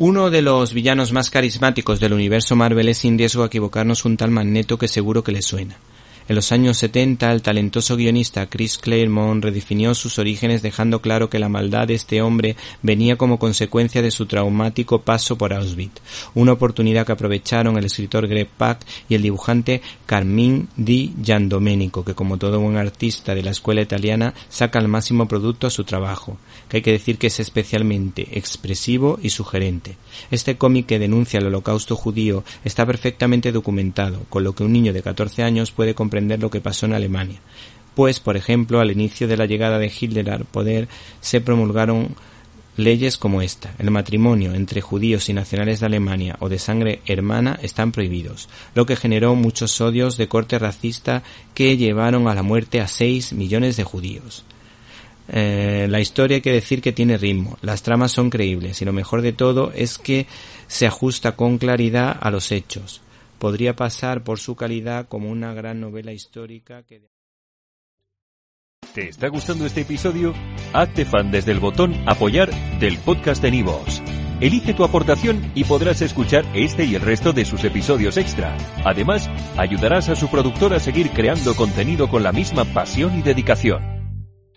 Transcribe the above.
Uno de los villanos más carismáticos del universo Marvel es sin riesgo a equivocarnos un tal Magneto que seguro que le suena. En los años 70, el talentoso guionista Chris Claremont redefinió sus orígenes dejando claro que la maldad de este hombre venía como consecuencia de su traumático paso por Auschwitz, una oportunidad que aprovecharon el escritor Greg Pak y el dibujante Carmine Di Giandomenico, que como todo buen artista de la escuela italiana saca el máximo producto a su trabajo, que hay que decir que es especialmente expresivo y sugerente. Este cómic que denuncia el holocausto judío está perfectamente documentado, con lo que un niño de 14 años puede lo que pasó en Alemania. Pues, por ejemplo, al inicio de la llegada de Hitler al poder se promulgaron leyes como esta. El matrimonio entre judíos y nacionales de Alemania o de sangre hermana están prohibidos, lo que generó muchos odios de corte racista que llevaron a la muerte a 6 millones de judíos. Eh, la historia hay que decir que tiene ritmo, las tramas son creíbles y lo mejor de todo es que se ajusta con claridad a los hechos podría pasar por su calidad como una gran novela histórica que... ¿Te está gustando este episodio? Hazte fan desde el botón apoyar del podcast de Nivos. Elige tu aportación y podrás escuchar este y el resto de sus episodios extra. Además, ayudarás a su productor a seguir creando contenido con la misma pasión y dedicación.